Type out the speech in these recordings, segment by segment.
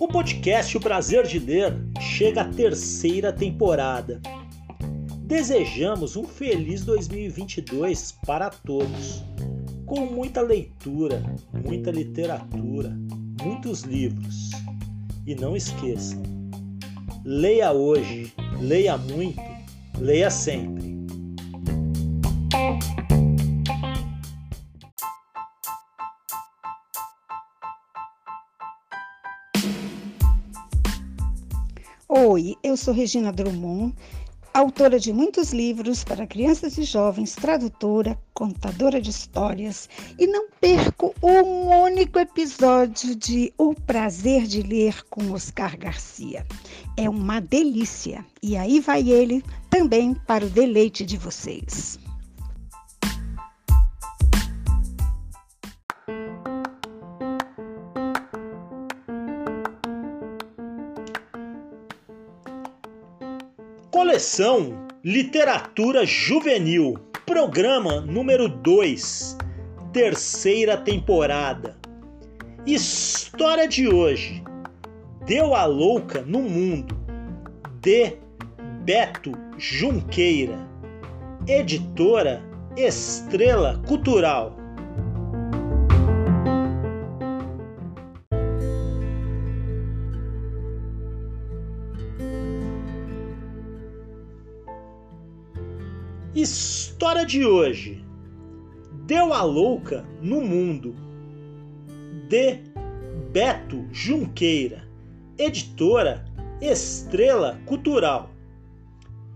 O podcast O Prazer de Ler chega à terceira temporada. Desejamos um feliz 2022 para todos, com muita leitura, muita literatura, muitos livros. E não esqueçam, leia hoje, leia muito, leia sempre. Eu sou Regina Drummond, autora de muitos livros para crianças e jovens, tradutora, contadora de histórias, e não perco um único episódio de O Prazer de Ler com Oscar Garcia. É uma delícia, e aí vai ele também para o deleite de vocês. Coleção Literatura Juvenil, programa número 2, terceira temporada. História de hoje: Deu a louca no mundo, de Beto Junqueira, editora Estrela Cultural. História de hoje: Deu a louca no mundo. De Beto Junqueira, editora Estrela Cultural.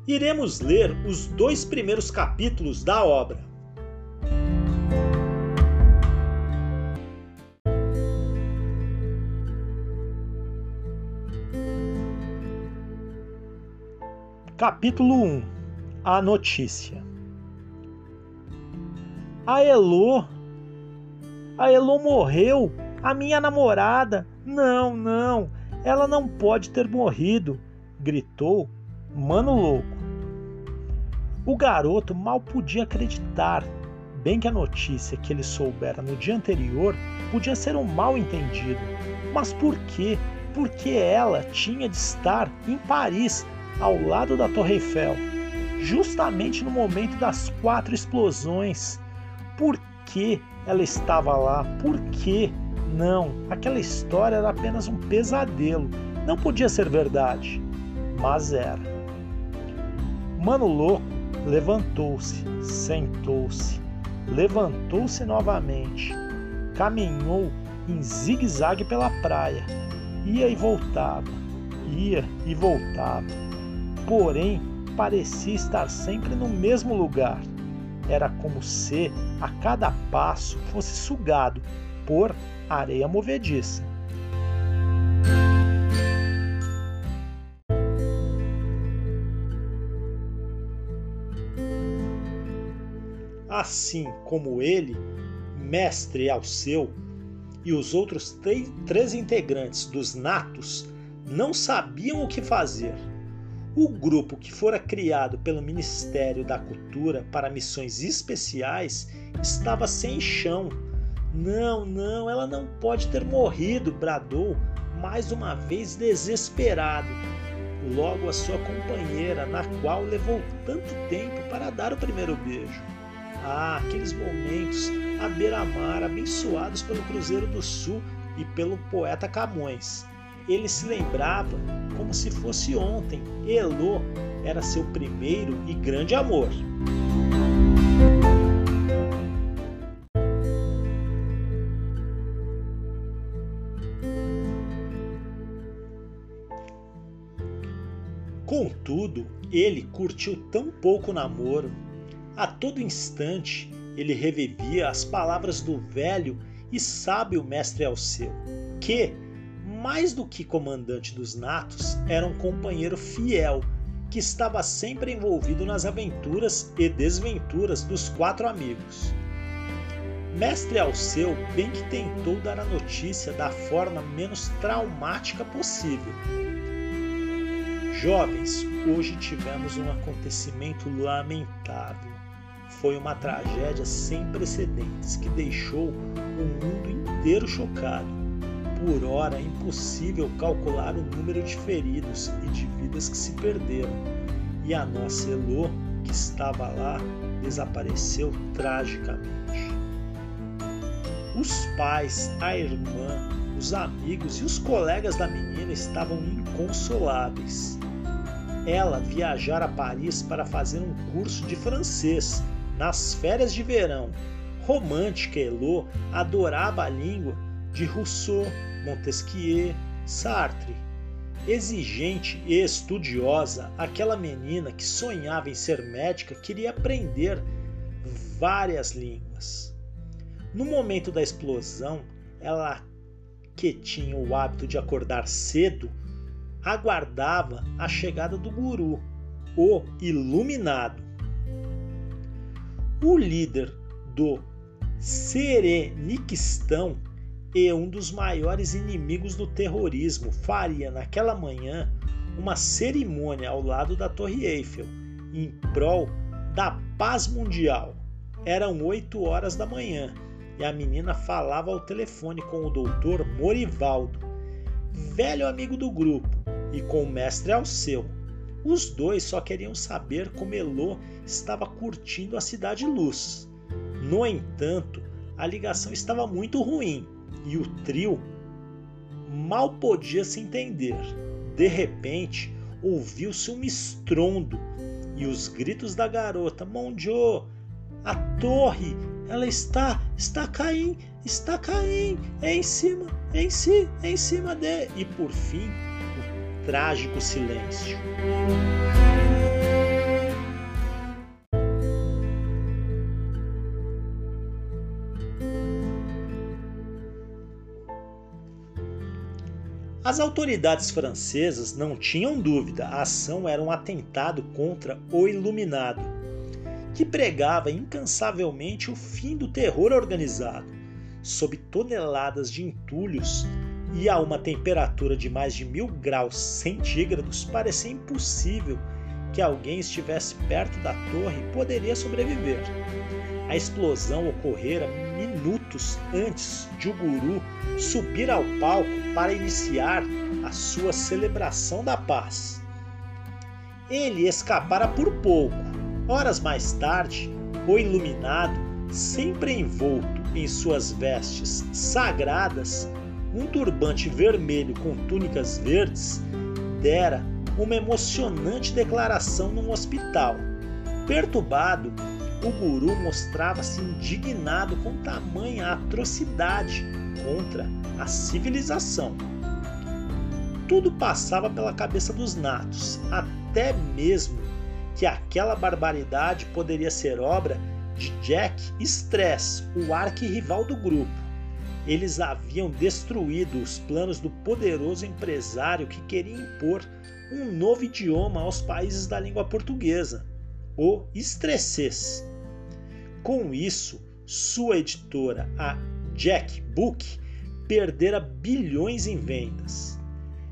Iremos ler os dois primeiros capítulos da obra. Capítulo 1 A notícia. A Elo. A Elo morreu. A minha namorada. Não, não. Ela não pode ter morrido. Gritou Mano Louco. O garoto mal podia acreditar. Bem que a notícia que ele soubera no dia anterior podia ser um mal entendido. Mas por quê? Porque ela tinha de estar em Paris, ao lado da Torre Eiffel, justamente no momento das quatro explosões. Por que ela estava lá? Por que? Não, aquela história era apenas um pesadelo. Não podia ser verdade, mas era. Mano louco levantou-se, sentou-se, levantou-se novamente, caminhou em zigue-zague pela praia, ia e voltava, ia e voltava. Porém, parecia estar sempre no mesmo lugar. Era como se a cada passo fosse sugado por areia movediça. Assim como ele, mestre Alceu e os outros três integrantes dos Natos não sabiam o que fazer. O grupo que fora criado pelo Ministério da Cultura para missões especiais estava sem chão. Não, não, ela não pode ter morrido, bradou mais uma vez desesperado. logo a sua companheira, na qual levou tanto tempo para dar o primeiro beijo. Ah, aqueles momentos à beira-mar, abençoados pelo Cruzeiro do Sul e pelo poeta Camões. Ele se lembrava como se fosse ontem. Elô era seu primeiro e grande amor. Contudo, ele curtiu tão pouco o namoro. A todo instante ele revivia as palavras do velho e sábio mestre Alceu, que, mais do que comandante dos natos, era um companheiro fiel que estava sempre envolvido nas aventuras e desventuras dos quatro amigos. Mestre Alceu bem que tentou dar a notícia da forma menos traumática possível. Jovens, hoje tivemos um acontecimento lamentável foi uma tragédia sem precedentes que deixou o mundo inteiro chocado. Por hora, é impossível calcular o número de feridos e de vidas que se perderam. E a nossa Elô, que estava lá, desapareceu tragicamente. Os pais, a irmã, os amigos e os colegas da menina estavam inconsoláveis. Ela viajara a Paris para fazer um curso de francês nas férias de verão, romântica Elô adorava a língua de Rousseau, Montesquieu, Sartre. Exigente e estudiosa, aquela menina que sonhava em ser médica queria aprender várias línguas. No momento da explosão, ela, que tinha o hábito de acordar cedo, aguardava a chegada do guru, o iluminado o líder do Sereniquistão e um dos maiores inimigos do terrorismo faria naquela manhã uma cerimônia ao lado da Torre Eiffel em prol da paz mundial. Eram 8 horas da manhã e a menina falava ao telefone com o doutor Morivaldo, velho amigo do grupo, e com o mestre Alceu. Os dois só queriam saber como Elô estava curtindo a cidade luz. No entanto, a ligação estava muito ruim e o trio mal podia se entender. De repente, ouviu-se um estrondo e os gritos da garota: Mondio, a torre, ela está, está caindo, está caindo, é em cima, é em si, é em cima de. E por fim, o trágico silêncio. As autoridades francesas não tinham dúvida, a ação era um atentado contra o Iluminado, que pregava incansavelmente o fim do terror organizado. Sob toneladas de entulhos e a uma temperatura de mais de mil graus centígrados, parecia impossível que alguém estivesse perto da torre e poderia sobreviver. A explosão ocorrera minutos antes de o guru subir ao palco para iniciar a sua celebração da paz. Ele escapara por pouco. Horas mais tarde, o iluminado, sempre envolto em suas vestes sagradas, um turbante vermelho com túnicas verdes, dera uma emocionante declaração num hospital. Perturbado, o guru mostrava-se indignado com tamanha atrocidade contra a civilização. Tudo passava pela cabeça dos natos, até mesmo que aquela barbaridade poderia ser obra de Jack Stress, o arquirrival do grupo. Eles haviam destruído os planos do poderoso empresário que queria impor um novo idioma aos países da língua portuguesa, o estressês. Com isso, sua editora, a Jack Book, perdera bilhões em vendas.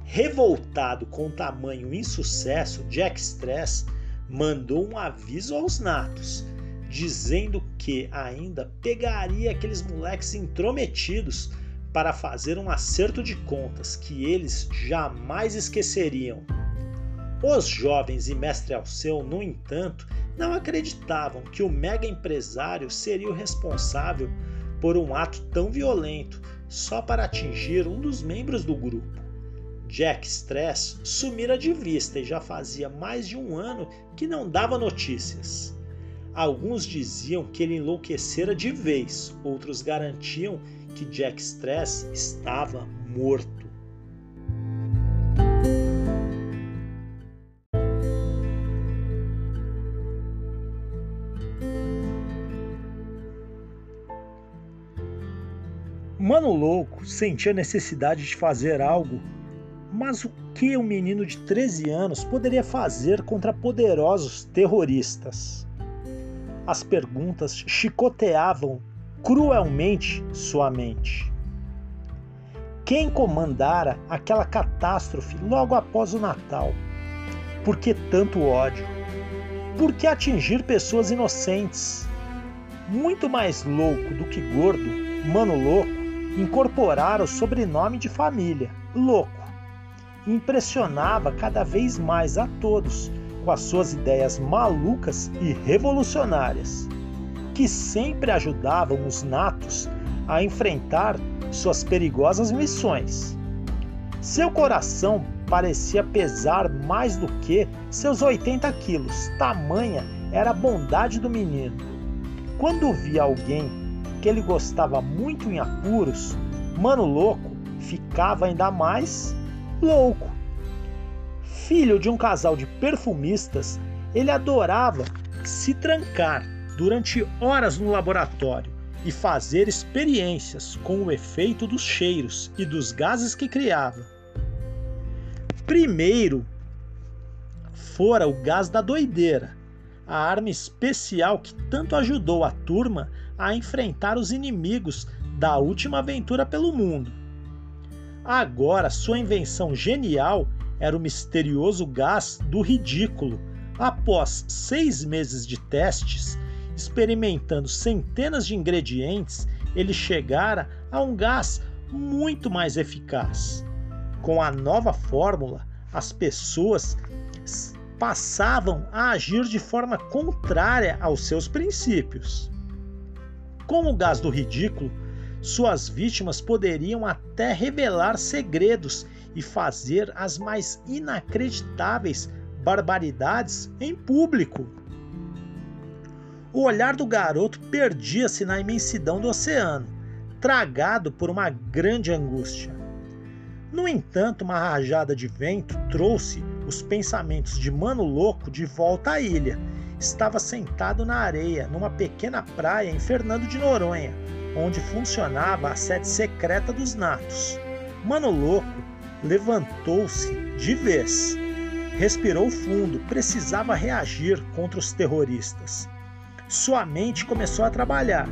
Revoltado com o tamanho insucesso, Jack Stress mandou um aviso aos natos, dizendo que ainda pegaria aqueles moleques intrometidos para fazer um acerto de contas que eles jamais esqueceriam. Os jovens e mestre Alceu, no entanto, não acreditavam que o mega empresário seria o responsável por um ato tão violento só para atingir um dos membros do grupo. Jack Stress sumira de vista e já fazia mais de um ano que não dava notícias. Alguns diziam que ele enlouquecera de vez, outros garantiam que Jack Stress estava morto. Mano Louco sentia necessidade de fazer algo, mas o que um menino de 13 anos poderia fazer contra poderosos terroristas? As perguntas chicoteavam cruelmente sua mente. Quem comandara aquela catástrofe logo após o Natal? Por que tanto ódio? Por que atingir pessoas inocentes? Muito mais louco do que gordo, mano louco, incorporar o sobrenome de família, Louco. Impressionava cada vez mais a todos com as suas ideias malucas e revolucionárias, que sempre ajudavam os natos a enfrentar suas perigosas missões. Seu coração parecia pesar mais do que seus 80 quilos, tamanha era a bondade do menino. Quando via alguém que ele gostava muito em apuros, Mano Louco ficava ainda mais louco. Filho de um casal de perfumistas, ele adorava se trancar durante horas no laboratório e fazer experiências com o efeito dos cheiros e dos gases que criava. Primeiro fora o gás da doideira, a arma especial que tanto ajudou a turma a enfrentar os inimigos da última aventura pelo mundo. Agora, sua invenção genial era o misterioso gás do ridículo. Após seis meses de testes, experimentando centenas de ingredientes, ele chegara a um gás muito mais eficaz. Com a nova fórmula, as pessoas passavam a agir de forma contrária aos seus princípios. Com o gás do ridículo, suas vítimas poderiam até revelar segredos e fazer as mais inacreditáveis barbaridades em público. O olhar do garoto perdia-se na imensidão do oceano, tragado por uma grande angústia. No entanto, uma rajada de vento trouxe os pensamentos de Mano Louco de volta à ilha estava sentado na areia, numa pequena praia em Fernando de Noronha, onde funcionava a sede secreta dos natos. Mano Louco levantou-se de vez. Respirou fundo, precisava reagir contra os terroristas. Sua mente começou a trabalhar.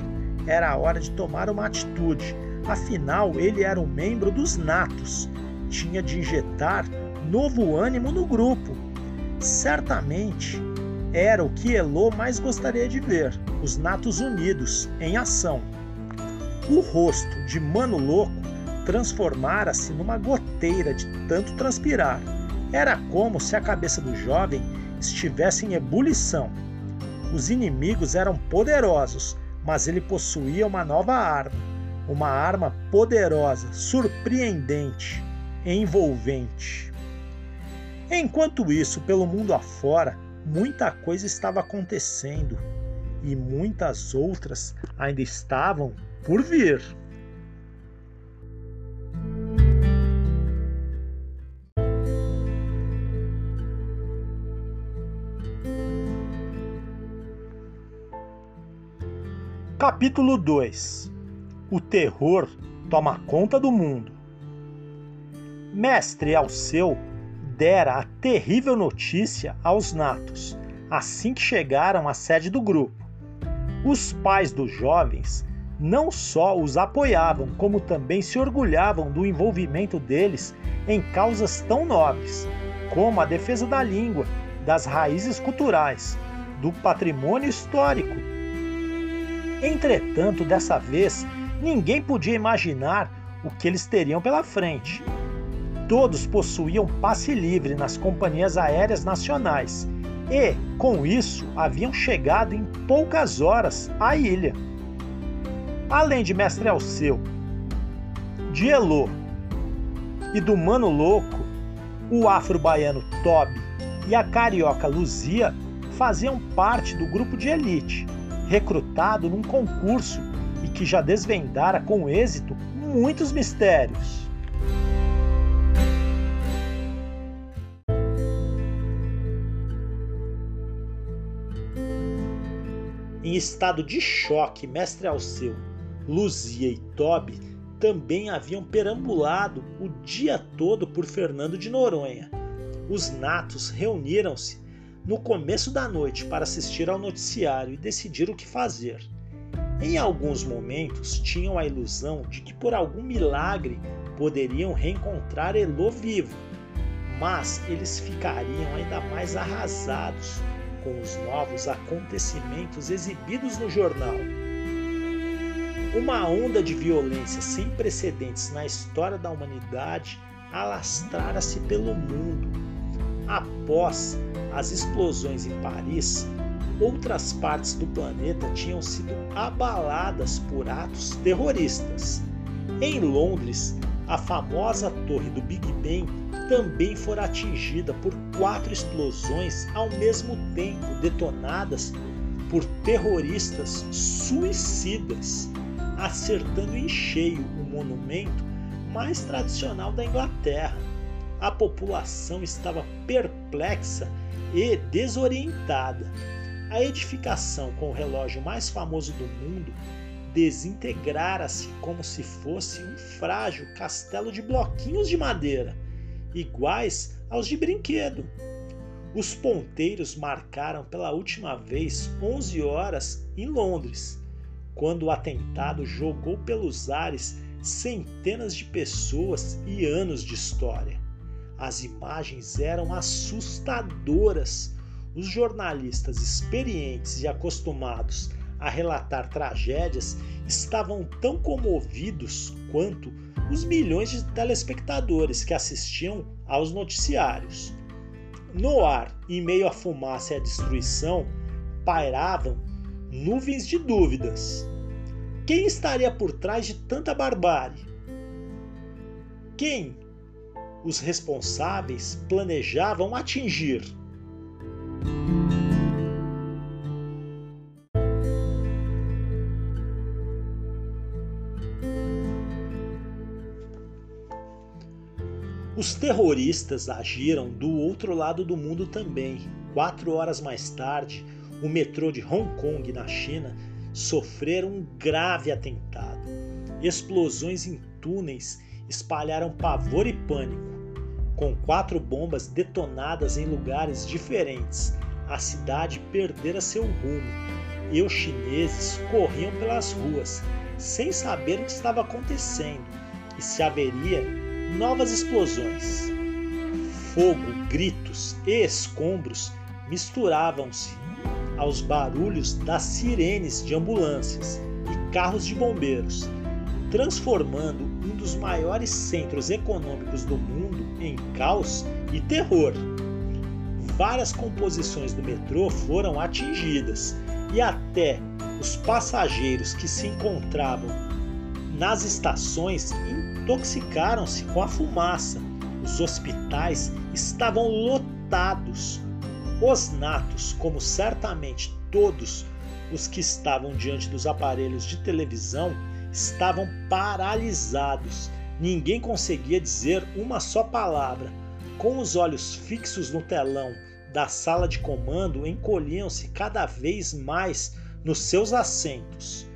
Era a hora de tomar uma atitude. Afinal, ele era um membro dos natos. Tinha de injetar novo ânimo no grupo. Certamente era o que Elo mais gostaria de ver: os Natos unidos, em ação. O rosto de Mano Louco transformara-se numa goteira de tanto transpirar. Era como se a cabeça do jovem estivesse em ebulição. Os inimigos eram poderosos, mas ele possuía uma nova arma. Uma arma poderosa, surpreendente, envolvente. Enquanto isso, pelo mundo afora, muita coisa estava acontecendo e muitas outras ainda estavam por vir. Capítulo 2 O terror toma conta do mundo. Mestre Alceu dera a terrível notícia aos natos assim que chegaram à sede do grupo. Os pais dos jovens não só os apoiavam, como também se orgulhavam do envolvimento deles em causas tão nobres, como a defesa da língua, das raízes culturais, do patrimônio histórico. Entretanto, dessa vez, ninguém podia imaginar o que eles teriam pela frente. Todos possuíam passe livre nas companhias aéreas nacionais e, com isso, haviam chegado em poucas horas à ilha. Além de Mestre Alceu, de Elô e do Mano Louco, o afro-baiano Toby e a carioca Luzia faziam parte do grupo de elite, recrutado num concurso e que já desvendara com êxito muitos mistérios. Em estado de choque, Mestre Alceu, Luzia e Toby também haviam perambulado o dia todo por Fernando de Noronha. Os natos reuniram-se no começo da noite para assistir ao noticiário e decidir o que fazer. Em alguns momentos tinham a ilusão de que por algum milagre poderiam reencontrar Elo vivo, mas eles ficariam ainda mais arrasados com os novos acontecimentos exibidos no jornal. Uma onda de violência sem precedentes na história da humanidade alastrara-se pelo mundo. Após as explosões em Paris, outras partes do planeta tinham sido abaladas por atos terroristas. Em Londres, a famosa torre do Big Ben também fora atingida por quatro explosões ao mesmo tempo detonadas por terroristas suicidas, acertando em cheio o monumento mais tradicional da Inglaterra. A população estava perplexa e desorientada. A edificação com o relógio mais famoso do mundo desintegrara-se como se fosse um frágil castelo de bloquinhos de madeira iguais aos de brinquedo. Os ponteiros marcaram pela última vez 11 horas em Londres, quando o atentado jogou pelos ares centenas de pessoas e anos de história. As imagens eram assustadoras. Os jornalistas experientes e acostumados a relatar tragédias estavam tão comovidos quanto os milhões de telespectadores que assistiam aos noticiários. No ar, em meio à fumaça e à destruição, pairavam nuvens de dúvidas. Quem estaria por trás de tanta barbárie? Quem os responsáveis planejavam atingir? Os terroristas agiram do outro lado do mundo também. Quatro horas mais tarde, o metrô de Hong Kong, na China, sofreram um grave atentado. Explosões em túneis espalharam pavor e pânico. Com quatro bombas detonadas em lugares diferentes, a cidade perdera seu rumo e os chineses corriam pelas ruas, sem saber o que estava acontecendo e se haveria novas explosões. Fogo, gritos e escombros misturavam-se aos barulhos das sirenes de ambulâncias e carros de bombeiros, transformando um dos maiores centros econômicos do mundo em caos e terror. Várias composições do metrô foram atingidas e até os passageiros que se encontravam nas estações intoxicaram-se com a fumaça. Os hospitais estavam lotados. Os natos, como certamente todos os que estavam diante dos aparelhos de televisão, estavam paralisados. Ninguém conseguia dizer uma só palavra. Com os olhos fixos no telão da sala de comando, encolhiam-se cada vez mais nos seus assentos.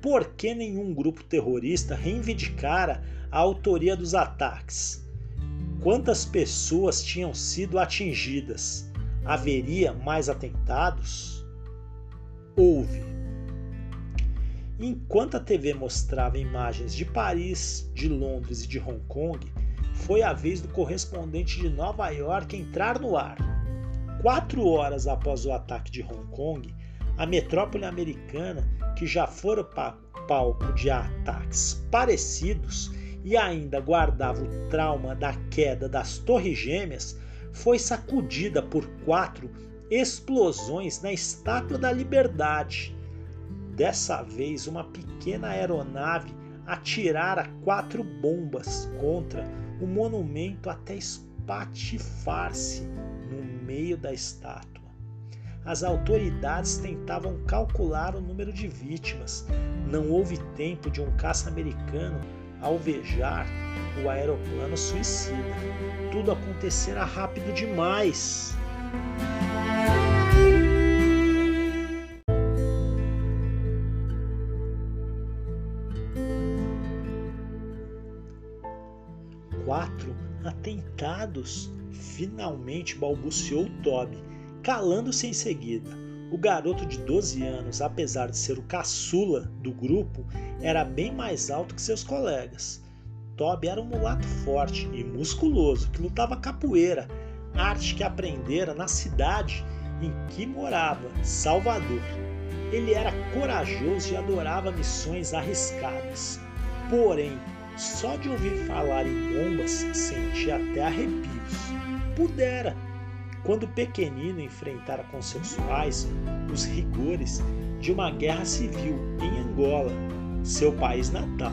Por que nenhum grupo terrorista reivindicara a autoria dos ataques. Quantas pessoas tinham sido atingidas? Haveria mais atentados? Houve. Enquanto a TV mostrava imagens de Paris, de Londres e de Hong Kong, foi a vez do correspondente de Nova York entrar no ar. Quatro horas após o ataque de Hong Kong, a metrópole americana, que já fora palco de ataques parecidos, e ainda guardava o trauma da queda das Torres Gêmeas, foi sacudida por quatro explosões na Estátua da Liberdade. Dessa vez, uma pequena aeronave atirara quatro bombas contra o monumento até espatifar-se no meio da estátua. As autoridades tentavam calcular o número de vítimas. Não houve tempo de um caça americano alvejar o aeroplano suicida. Tudo acontecera rápido demais. Quatro atentados, finalmente balbuciou Toby, calando-se em seguida. O garoto de 12 anos, apesar de ser o caçula do grupo, era bem mais alto que seus colegas. Toby era um mulato forte e musculoso que lutava capoeira, arte que aprendera na cidade em que morava, Salvador. Ele era corajoso e adorava missões arriscadas. Porém, só de ouvir falar em bombas sentia até arrepios. Pudera, quando pequenino enfrentara com seus pais os rigores de uma guerra civil em Angola, seu país natal.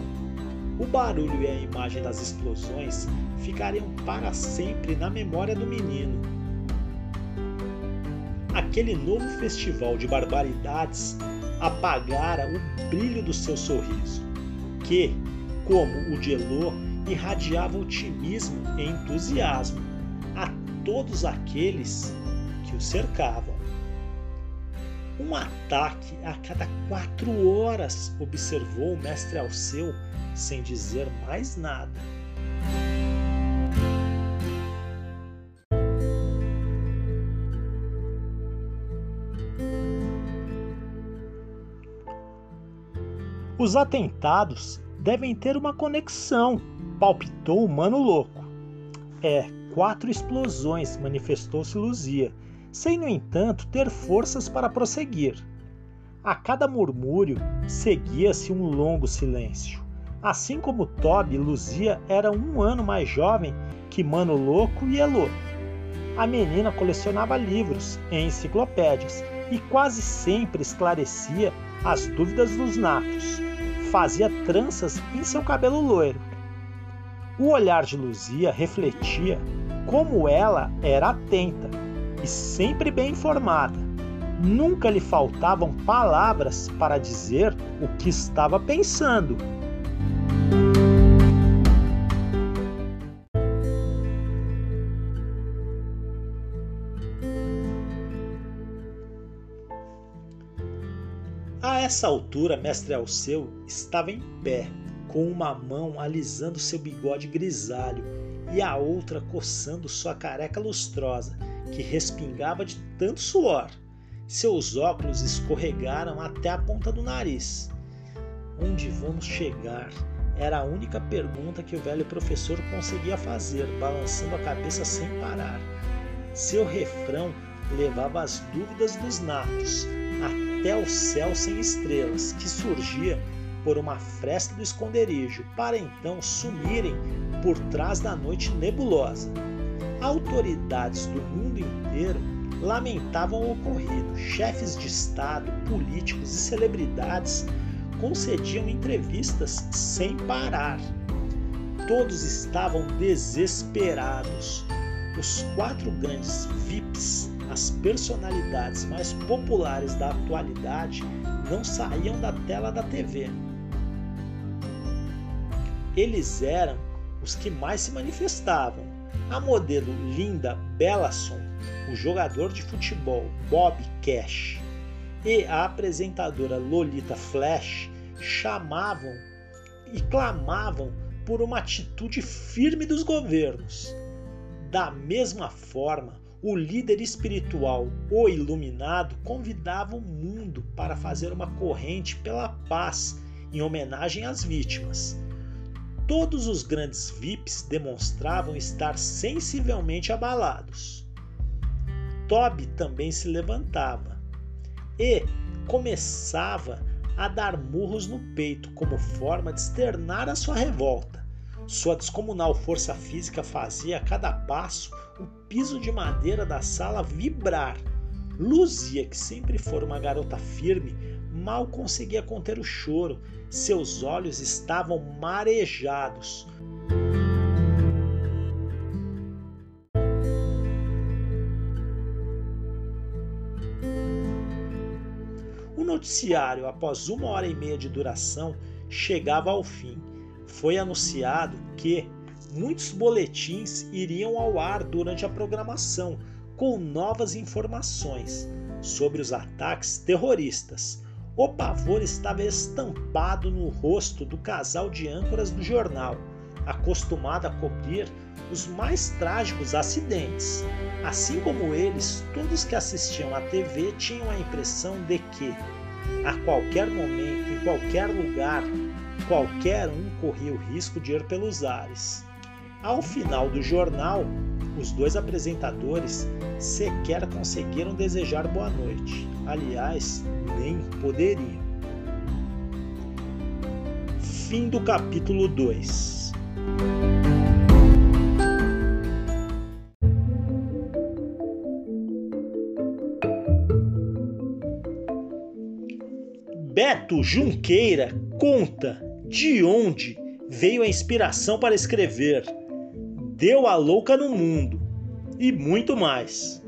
O barulho e a imagem das explosões ficariam para sempre na memória do menino. Aquele novo festival de barbaridades apagara o brilho do seu sorriso, que, como o de Elô, irradiava otimismo e entusiasmo todos aqueles que o cercavam. Um ataque a cada quatro horas, observou o mestre Alceu sem dizer mais nada. Os atentados devem ter uma conexão, palpitou o mano louco. É, quatro explosões, manifestou-se Luzia, sem, no entanto, ter forças para prosseguir. A cada murmúrio seguia-se um longo silêncio. Assim como Toby, Luzia era um ano mais jovem que Mano Louco e Elô. A menina colecionava livros e enciclopédias e quase sempre esclarecia as dúvidas dos natos fazia tranças em seu cabelo loiro. O olhar de Luzia refletia como ela era atenta e sempre bem informada. Nunca lhe faltavam palavras para dizer o que estava pensando. essa altura, mestre Alceu estava em pé, com uma mão alisando seu bigode grisalho e a outra coçando sua careca lustrosa, que respingava de tanto suor. Seus óculos escorregaram até a ponta do nariz. Onde vamos chegar? Era a única pergunta que o velho professor conseguia fazer, balançando a cabeça sem parar. Seu refrão levava as dúvidas dos natos, até o céu sem estrelas, que surgia por uma fresta do esconderijo, para então sumirem por trás da noite nebulosa. Autoridades do mundo inteiro lamentavam o ocorrido. Chefes de Estado, políticos e celebridades concediam entrevistas sem parar. Todos estavam desesperados. Os quatro grandes VIPs as personalidades mais populares da atualidade não saíam da tela da TV. Eles eram os que mais se manifestavam. A modelo Linda Bellasson, o jogador de futebol Bob Cash e a apresentadora Lolita Flash chamavam e clamavam por uma atitude firme dos governos. Da mesma forma, o líder espiritual, o iluminado, convidava o mundo para fazer uma corrente pela paz em homenagem às vítimas. Todos os grandes VIPs demonstravam estar sensivelmente abalados. Toby também se levantava e começava a dar murros no peito como forma de externar a sua revolta. Sua descomunal força física fazia a cada passo o piso de madeira da sala vibrar. Luzia, que sempre fora uma garota firme, mal conseguia conter o choro. Seus olhos estavam marejados. O noticiário, após uma hora e meia de duração, chegava ao fim. Foi anunciado que muitos boletins iriam ao ar durante a programação com novas informações sobre os ataques terroristas. O pavor estava estampado no rosto do casal de âncoras do jornal, acostumado a cobrir os mais trágicos acidentes. Assim como eles, todos que assistiam à TV tinham a impressão de que, a qualquer momento, em qualquer lugar, qualquer um corria o risco de ir pelos ares. Ao final do jornal, os dois apresentadores sequer conseguiram desejar boa noite. Aliás, nem poderiam. Fim do capítulo 2. Beto Junqueira conta de onde veio a inspiração para escrever Deu a Louca no Mundo e muito mais.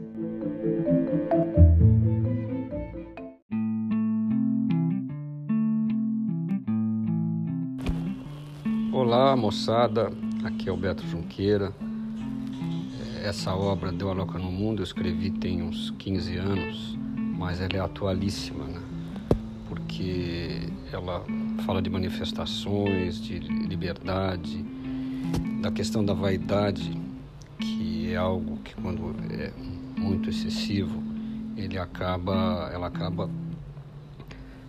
Olá moçada, aqui é o Beto Junqueira. Essa obra Deu a Louca no Mundo eu escrevi tem uns 15 anos, mas ela é atualíssima, né? porque ela fala de manifestações, de liberdade, da questão da vaidade, que é algo que quando é muito excessivo, ele acaba, ela acaba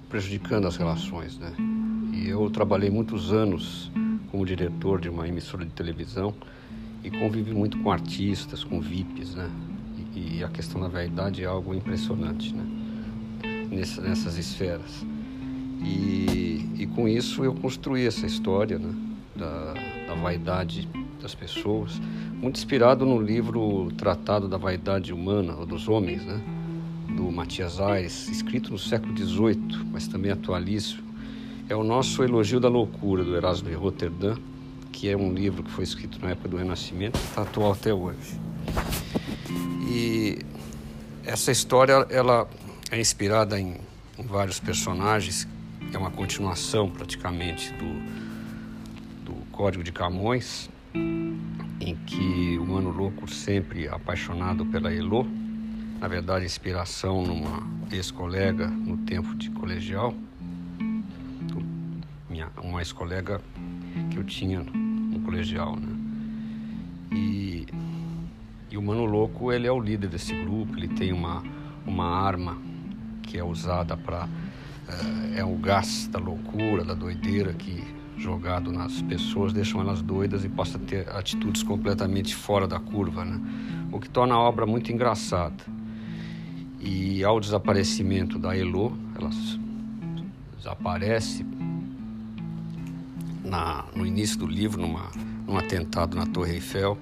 prejudicando as relações, né? E eu trabalhei muitos anos como diretor de uma emissora de televisão e convivi muito com artistas, com VIPs, né? E, e a questão da vaidade é algo impressionante, né? Nessa, nessas esferas. E, e com isso eu construí essa história, né? Da, da vaidade das pessoas, muito inspirado no livro Tratado da Vaidade Humana, ou dos Homens, né? do Matias Aires, escrito no século XVIII, mas também atualíssimo. É o nosso Elogio da Loucura, do Erasmo de Roterdã, que é um livro que foi escrito na época do Renascimento está atual até hoje. E essa história ela é inspirada em, em vários personagens, é uma continuação praticamente do Código de Camões, em que o Mano Louco, sempre apaixonado pela Elô, na verdade, inspiração numa ex-colega no tempo de colegial, uma ex-colega que eu tinha no colegial, né? E, e o Mano Louco, ele é o líder desse grupo, ele tem uma, uma arma que é usada para... É, é o gás da loucura, da doideira que jogado nas pessoas deixam elas doidas e passa a ter atitudes completamente fora da curva, né? O que torna a obra muito engraçada. E ao desaparecimento da Elo, ela desaparece na, no início do livro, numa, num atentado na Torre Eiffel,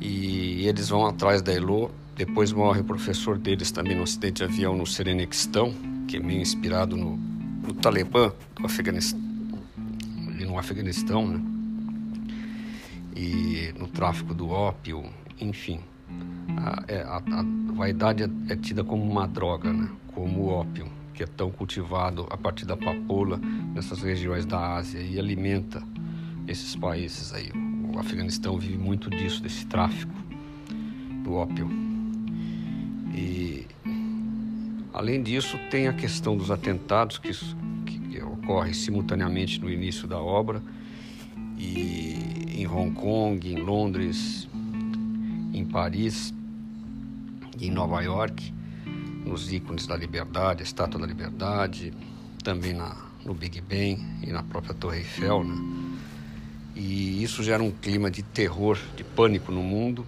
e eles vão atrás da Elo. Depois morre o professor deles também no acidente de avião no Serenequistão, que é meio inspirado no, no Talibã do Afeganistão no Afeganistão, né? E no tráfico do ópio, enfim. A, é, a, a vaidade é, é, tida como uma droga, né? Como o ópio, que é tão cultivado a partir da papoula nessas regiões da Ásia e alimenta esses países aí. O Afeganistão vive muito disso, desse tráfico do ópio. E além disso, tem a questão dos atentados que ocorre simultaneamente no início da obra e em Hong Kong, em Londres, em Paris em Nova York, nos ícones da liberdade, a Estátua da Liberdade, também na, no Big Ben e na própria Torre Eiffel, né? E isso gera um clima de terror, de pânico no mundo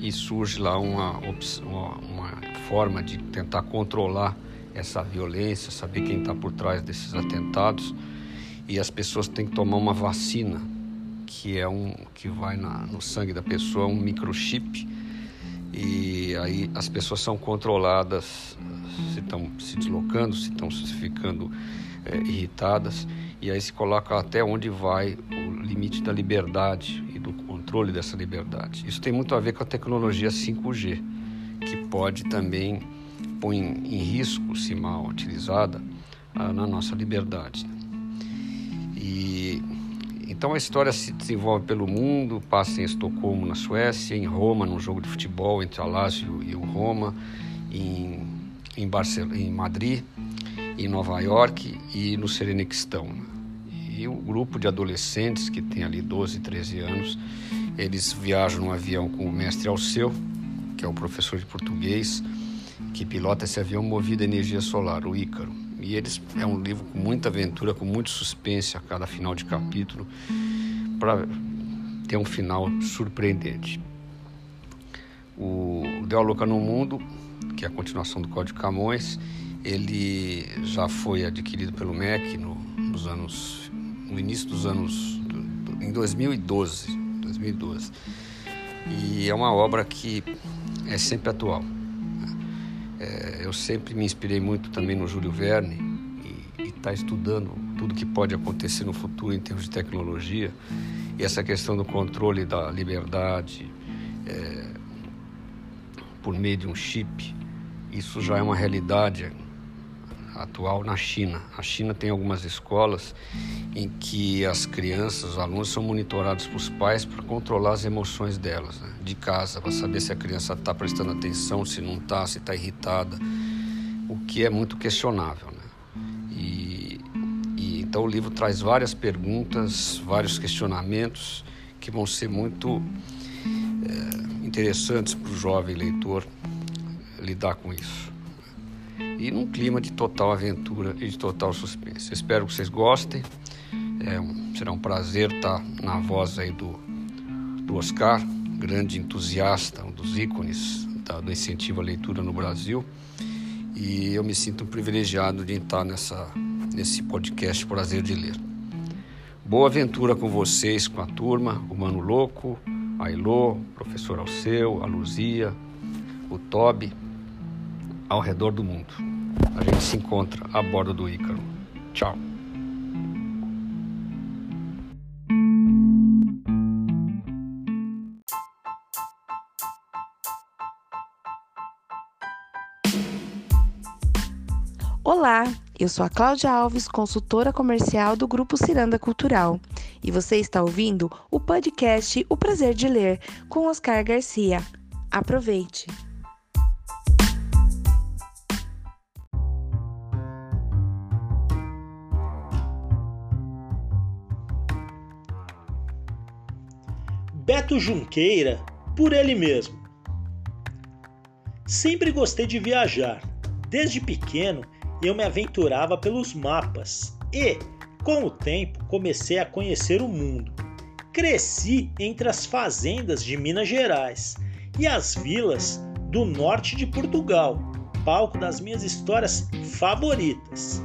e surge lá uma, uma, uma forma de tentar controlar essa violência, saber quem está por trás desses atentados. E as pessoas têm que tomar uma vacina que é um que vai na, no sangue da pessoa, um microchip e aí as pessoas são controladas se estão se deslocando, se estão ficando é, irritadas e aí se coloca até onde vai o limite da liberdade e do controle dessa liberdade. Isso tem muito a ver com a tecnologia 5G, que pode também pôr em, risco, se mal utilizada, a, na nossa liberdade. E então a história se desenvolve pelo mundo, passa em Estocolmo, na Suécia, em Roma, num jogo de futebol entre a Lazio e o Roma, em, em, Barcelona, em Madrid, em Nova York e no Serenextão. E o um grupo de adolescentes que tem ali 12, 13 anos, eles viajam num avião com o mestre Alceu, que é o professor de português, que pilota esse avião movido a energia solar, o Ícaro. E eles é um livro com muita aventura, com muito suspense a cada final de capítulo, para ter um final surpreendente. O Deu a Louca no Mundo, que é a continuação do Código Camões, ele já foi adquirido pelo MEC no, nos anos, no início dos anos, em 2012, 2012. E é uma obra que é sempre atual. É, eu sempre me inspirei muito também no Júlio Verne e está estudando tudo que pode acontecer no futuro em termos de tecnologia. E essa questão do controle da liberdade é, por meio de um chip, isso já é uma realidade atual na China. A China tem algumas escolas em que as crianças, os alunos são monitorados pelos pais para controlar as emoções delas, né? de casa, para saber se a criança está prestando atenção, se não está, se está irritada, o que é muito questionável. Né? E, e, então o livro traz várias perguntas, vários questionamentos que vão ser muito é, interessantes para o jovem leitor lidar com isso e num clima de total aventura e de total suspense. Espero que vocês gostem. É será um prazer estar na voz aí do, do Oscar, grande entusiasta, um dos ícones da, do incentivo à leitura no Brasil. E eu me sinto privilegiado de estar nessa, nesse podcast Prazer de Ler. Boa aventura com vocês, com a turma, o Mano Louco, a Ilô, o professor Alceu, a Luzia, o Toby ao redor do mundo. A gente se encontra a bordo do Ícaro. Tchau. Olá, eu sou a Cláudia Alves, consultora comercial do Grupo Ciranda Cultural, e você está ouvindo o podcast O Prazer de Ler com Oscar Garcia. Aproveite! Beto Junqueira, por ele mesmo. Sempre gostei de viajar. Desde pequeno eu me aventurava pelos mapas e, com o tempo, comecei a conhecer o mundo. Cresci entre as fazendas de Minas Gerais e as vilas do norte de Portugal, palco das minhas histórias favoritas.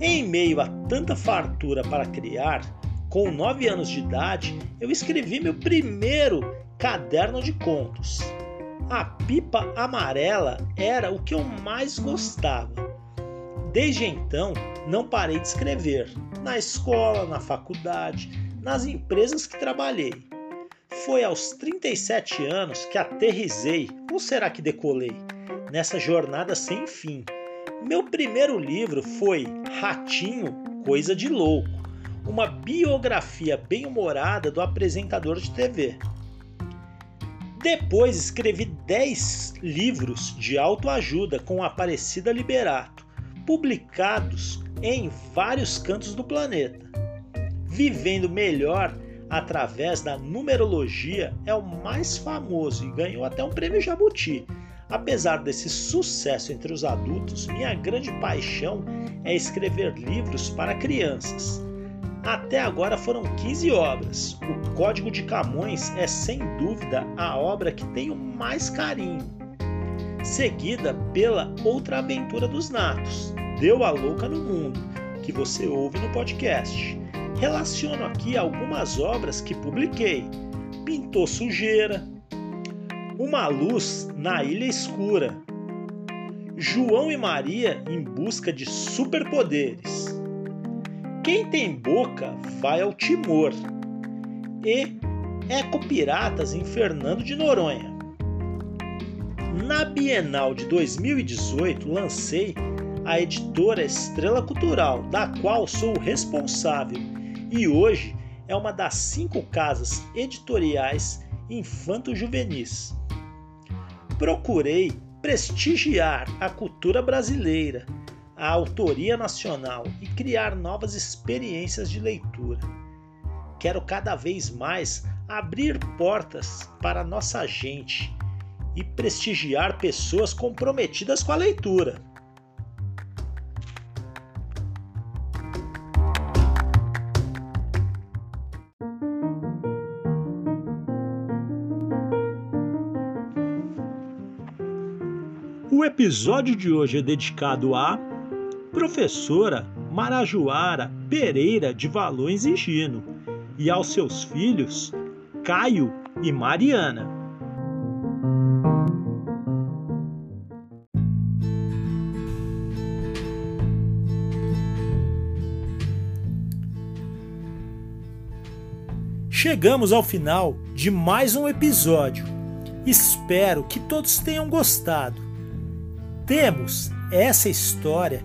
Em meio a tanta fartura para criar, com 9 anos de idade, eu escrevi meu primeiro caderno de contos. A pipa amarela era o que eu mais gostava. Desde então, não parei de escrever, na escola, na faculdade, nas empresas que trabalhei. Foi aos 37 anos que aterrisei, ou será que decolei, nessa jornada sem fim. Meu primeiro livro foi Ratinho, Coisa de Louco uma biografia bem-humorada do apresentador de TV. Depois escrevi 10 livros de autoajuda com Aparecida Liberato, publicados em vários cantos do planeta. Vivendo Melhor através da numerologia é o mais famoso e ganhou até um prêmio Jabuti. Apesar desse sucesso entre os adultos, minha grande paixão é escrever livros para crianças. Até agora foram 15 obras. O Código de Camões é sem dúvida a obra que tenho mais carinho. Seguida pela Outra Aventura dos Natos, Deu a Louca no Mundo, que você ouve no podcast. Relaciono aqui algumas obras que publiquei: Pintou Sujeira, Uma Luz na Ilha Escura, João e Maria em busca de superpoderes. Quem tem boca vai ao Timor. E Ecopiratas em Fernando de Noronha. Na Bienal de 2018 lancei a editora Estrela Cultural, da qual sou responsável, e hoje é uma das cinco casas editoriais infanto-juvenis. Procurei prestigiar a cultura brasileira, a autoria nacional e criar novas experiências de leitura. Quero cada vez mais abrir portas para nossa gente e prestigiar pessoas comprometidas com a leitura. O episódio de hoje é dedicado à professora Marajoara Pereira de Valões e Gino e aos seus filhos Caio e Mariana. Chegamos ao final de mais um episódio. Espero que todos tenham gostado. Temos essa história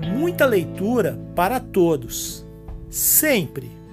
Muita leitura para todos. Sempre!